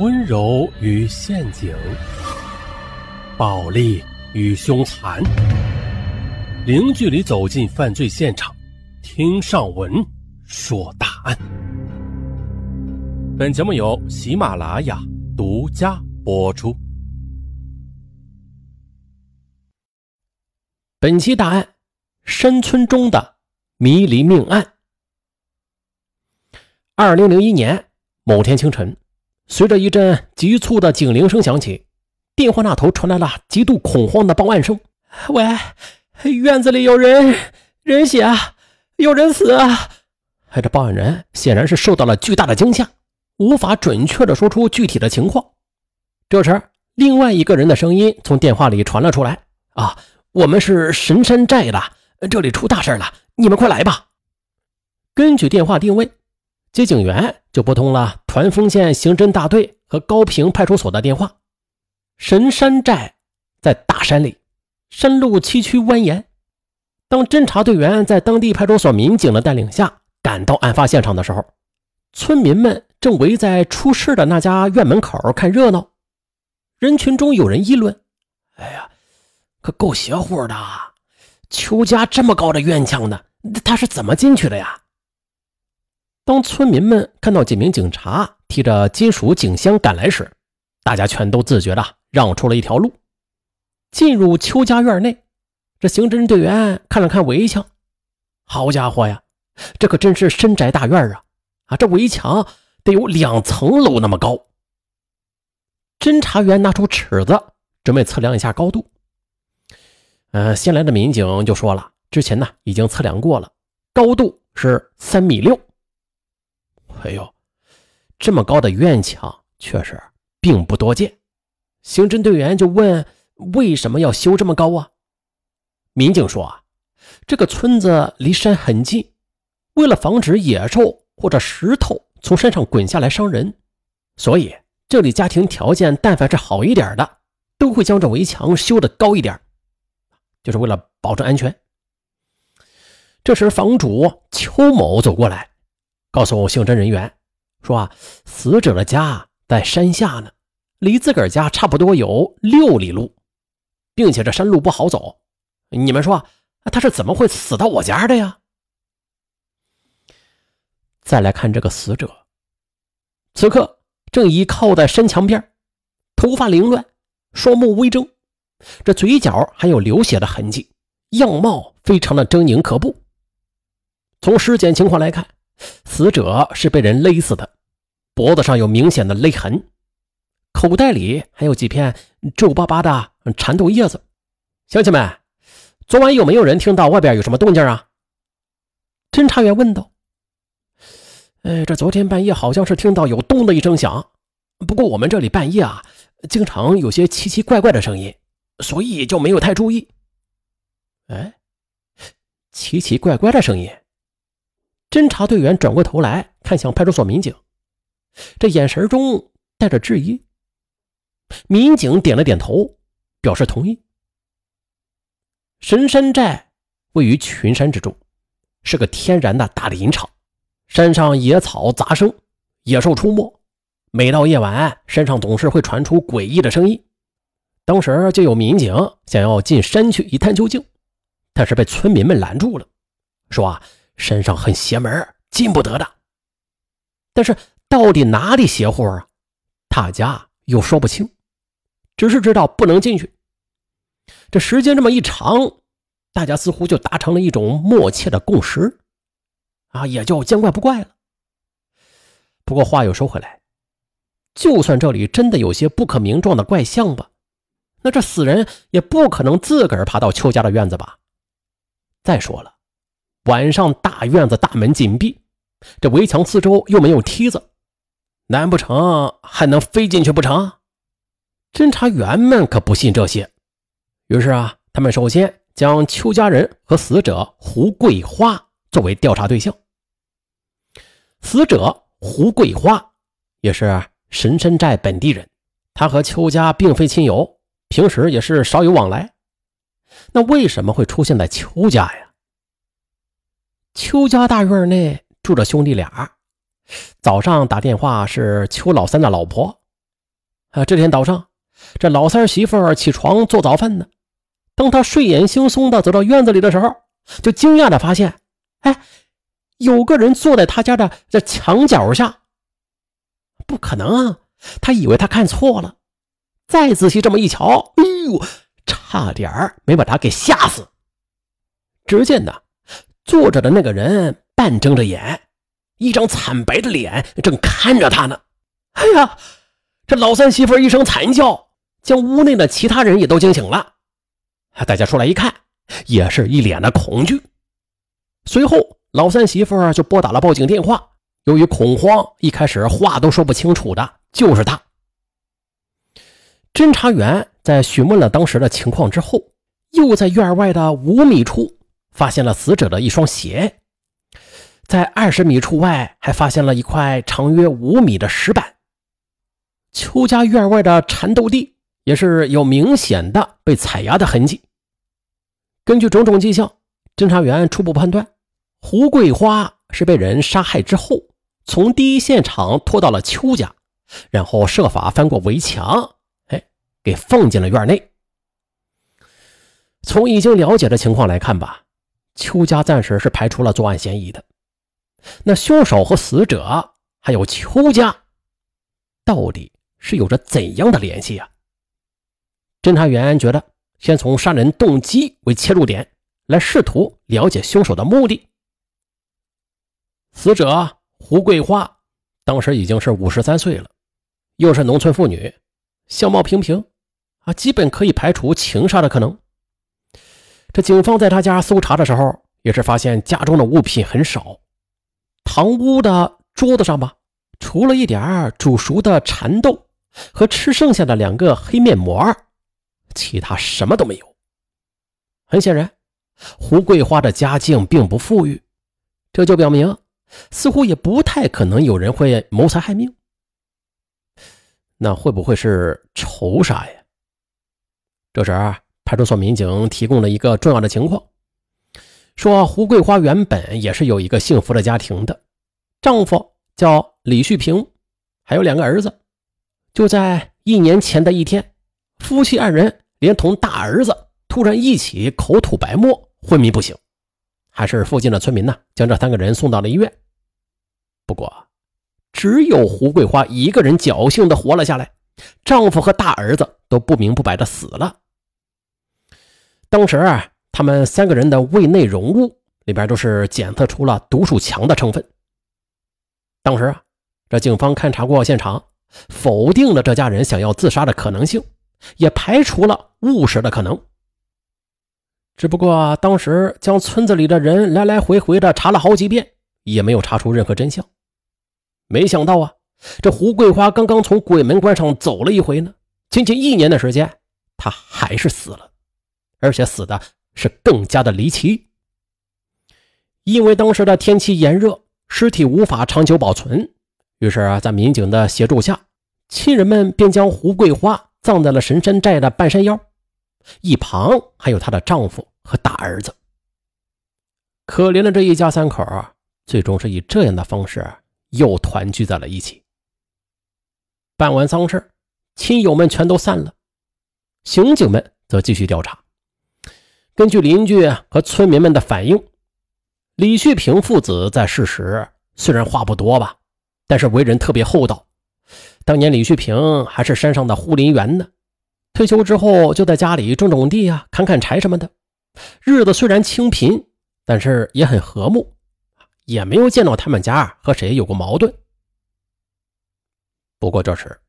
温柔与陷阱，暴力与凶残，零距离走进犯罪现场，听上文说大案。本节目由喜马拉雅独家播出。本期大案：山村中的迷离命案。二零零一年某天清晨，随着一阵急促的警铃声响起，电话那头传来了极度恐慌的报案声：“喂，院子里有人，人血，有人死！”哎，这报案人显然是受到了巨大的惊吓，无法准确的说出具体的情况。这时，另外一个人的声音从电话里传了出来：“啊，我们是神山寨的，这里出大事了，你们快来吧！”根据电话定位。接警员就拨通了团风县刑侦大队和高平派出所的电话。神山寨在大山里，山路崎岖蜿蜒。当侦查队员在当地派出所民警的带领下赶到案发现场的时候，村民们正围在出事的那家院门口看热闹。人群中有人议论：“哎呀，可够邪乎的！邱家这么高的院墙呢，他是怎么进去的呀？”当村民们看到几名警察提着金属警箱赶来时，大家全都自觉的让出了一条路。进入邱家院内，这刑侦队员看了看围墙，好家伙呀，这可真是深宅大院啊！啊，这围墙得有两层楼那么高。侦查员拿出尺子准备测量一下高度。呃，新来的民警就说了，之前呢已经测量过了，高度是三米六。哎呦，这么高的院墙确实并不多见。刑侦队员就问：“为什么要修这么高啊？”民警说：“啊，这个村子离山很近，为了防止野兽或者石头从山上滚下来伤人，所以这里家庭条件但凡是好一点的，都会将这围墙修得高一点，就是为了保证安全。”这时，房主邱某走过来。告诉刑侦人员说啊，死者的家在山下呢，离自个儿家差不多有六里路，并且这山路不好走。你们说他是怎么会死到我家的呀？再来看这个死者，此刻正倚靠在山墙边，头发凌乱，双目微睁，这嘴角还有流血的痕迹，样貌非常的狰狞可怖。从尸检情况来看。死者是被人勒死的，脖子上有明显的勒痕，口袋里还有几片皱巴巴的蚕豆叶子。乡亲们，昨晚有没有人听到外边有什么动静啊？侦查员问道。哎，这昨天半夜好像是听到有咚的一声响，不过我们这里半夜啊，经常有些奇奇怪怪的声音，所以就没有太注意。哎，奇奇怪怪的声音。侦查队员转过头来看向派出所民警，这眼神中带着质疑。民警点了点头，表示同意。神山寨位于群山之中，是个天然的大林场，山上野草杂生，野兽出没。每到夜晚，山上总是会传出诡异的声音。当时就有民警想要进山去一探究竟，但是被村民们拦住了，说啊。山上很邪门，进不得的。但是到底哪里邪乎啊？大家又说不清，只是知道不能进去。这时间这么一长，大家似乎就达成了一种默契的共识，啊，也就见怪不怪了。不过话又说回来，就算这里真的有些不可名状的怪象吧，那这死人也不可能自个儿爬到邱家的院子吧？再说了。晚上大院子大门紧闭，这围墙四周又没有梯子，难不成还能飞进去不成？侦查员们可不信这些，于是啊，他们首先将邱家人和死者胡桂花作为调查对象。死者胡桂花也是神山寨本地人，他和邱家并非亲友，平时也是少有往来。那为什么会出现在邱家呀？邱家大院内住着兄弟俩。早上打电话是邱老三的老婆，啊，这天早上，这老三媳妇起床做早饭呢。当他睡眼惺忪的走到院子里的时候，就惊讶的发现，哎，有个人坐在他家的这墙角下。不可能啊！他以为他看错了，再仔细这么一瞧，哎呦，差点没把他给吓死。只见呢，坐着的那个人半睁着眼，一张惨白的脸正看着他呢。哎呀！这老三媳妇一声惨叫，将屋内的其他人也都惊醒了。大家出来一看，也是一脸的恐惧。随后，老三媳妇就拨打了报警电话。由于恐慌，一开始话都说不清楚的，就是他。侦查员在询问了当时的情况之后，又在院外的五米处发现了死者的一双鞋，在二十米处外还发现了一块长约五米的石板。邱家院外的蚕豆地也是有明显的被踩压的痕迹。根据种种迹象，侦查员初步判断，胡桂花是被人杀害之后，从第一现场拖到了邱家，然后设法翻过围墙，哎，给放进了院内。从已经了解的情况来看吧，邱家暂时是排除了作案嫌疑的。那凶手和死者还有邱家，到底？是有着怎样的联系啊？侦查员觉得，先从杀人动机为切入点来试图了解凶手的目的。死者胡桂花当时已经是五十三岁了，又是农村妇女，相貌平平，啊，基本可以排除情杀的可能。这警方在他家搜查的时候，也是发现家中的物品很少，堂屋的桌子上吧，除了一点煮熟的蚕豆。和吃剩下的两个黑面膜，其他什么都没有。很显然，胡桂花的家境并不富裕，这就表明似乎也不太可能有人会谋财害命。那会不会是仇杀呀？这时，派出所民警提供了一个重要的情况，说胡桂花原本也是有一个幸福的家庭的，丈夫叫李旭平，还有两个儿子。就在一年前的一天，夫妻二人连同大儿子突然一起口吐白沫，昏迷不醒。还是附近的村民呢，将这三个人送到了医院。不过，只有胡桂花一个人侥幸的活了下来，丈夫和大儿子都不明不白的死了。当时啊，他们三个人的胃内容物里边都是检测出了毒鼠强的成分。当时啊，这警方勘查过现场。否定了这家人想要自杀的可能性，也排除了误食的可能。只不过当时将村子里的人来来回回的查了好几遍，也没有查出任何真相。没想到啊，这胡桂花刚刚从鬼门关上走了一回呢，仅仅一年的时间，她还是死了，而且死的是更加的离奇。因为当时的天气炎热，尸体无法长久保存。于是啊，在民警的协助下，亲人们便将胡桂花葬在了神山寨的半山腰，一旁还有她的丈夫和大儿子。可怜的这一家三口啊，最终是以这样的方式又团聚在了一起。办完丧事，亲友们全都散了，刑警们则继续调查。根据邻居和村民们的反映，李旭平父子在世时虽然话不多吧。但是为人特别厚道。当年李旭平还是山上的护林员呢，退休之后就在家里种种地啊、砍砍柴什么的，日子虽然清贫，但是也很和睦，也没有见到他们家和谁有过矛盾。不过这时，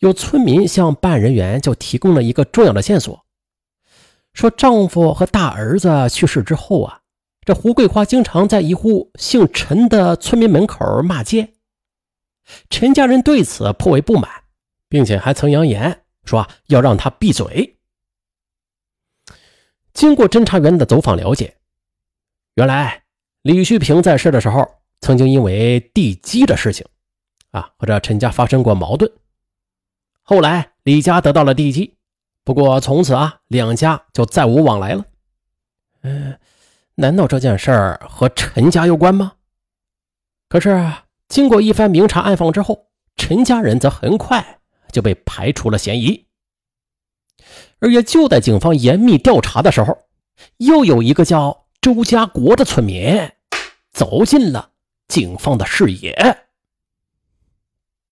有村民向办案人员就提供了一个重要的线索，说丈夫和大儿子去世之后啊，这胡桂花经常在一户姓陈的村民门口骂街。陈家人对此颇为不满，并且还曾扬言说要让他闭嘴。经过侦查员的走访了解，原来李旭平在世的时候，曾经因为地基的事情，啊和这陈家发生过矛盾。后来李家得到了地基，不过从此啊两家就再无往来了。嗯，难道这件事儿和陈家有关吗？可是。经过一番明察暗访之后，陈家人则很快就被排除了嫌疑。而也就在警方严密调查的时候，又有一个叫周家国的村民走进了警方的视野。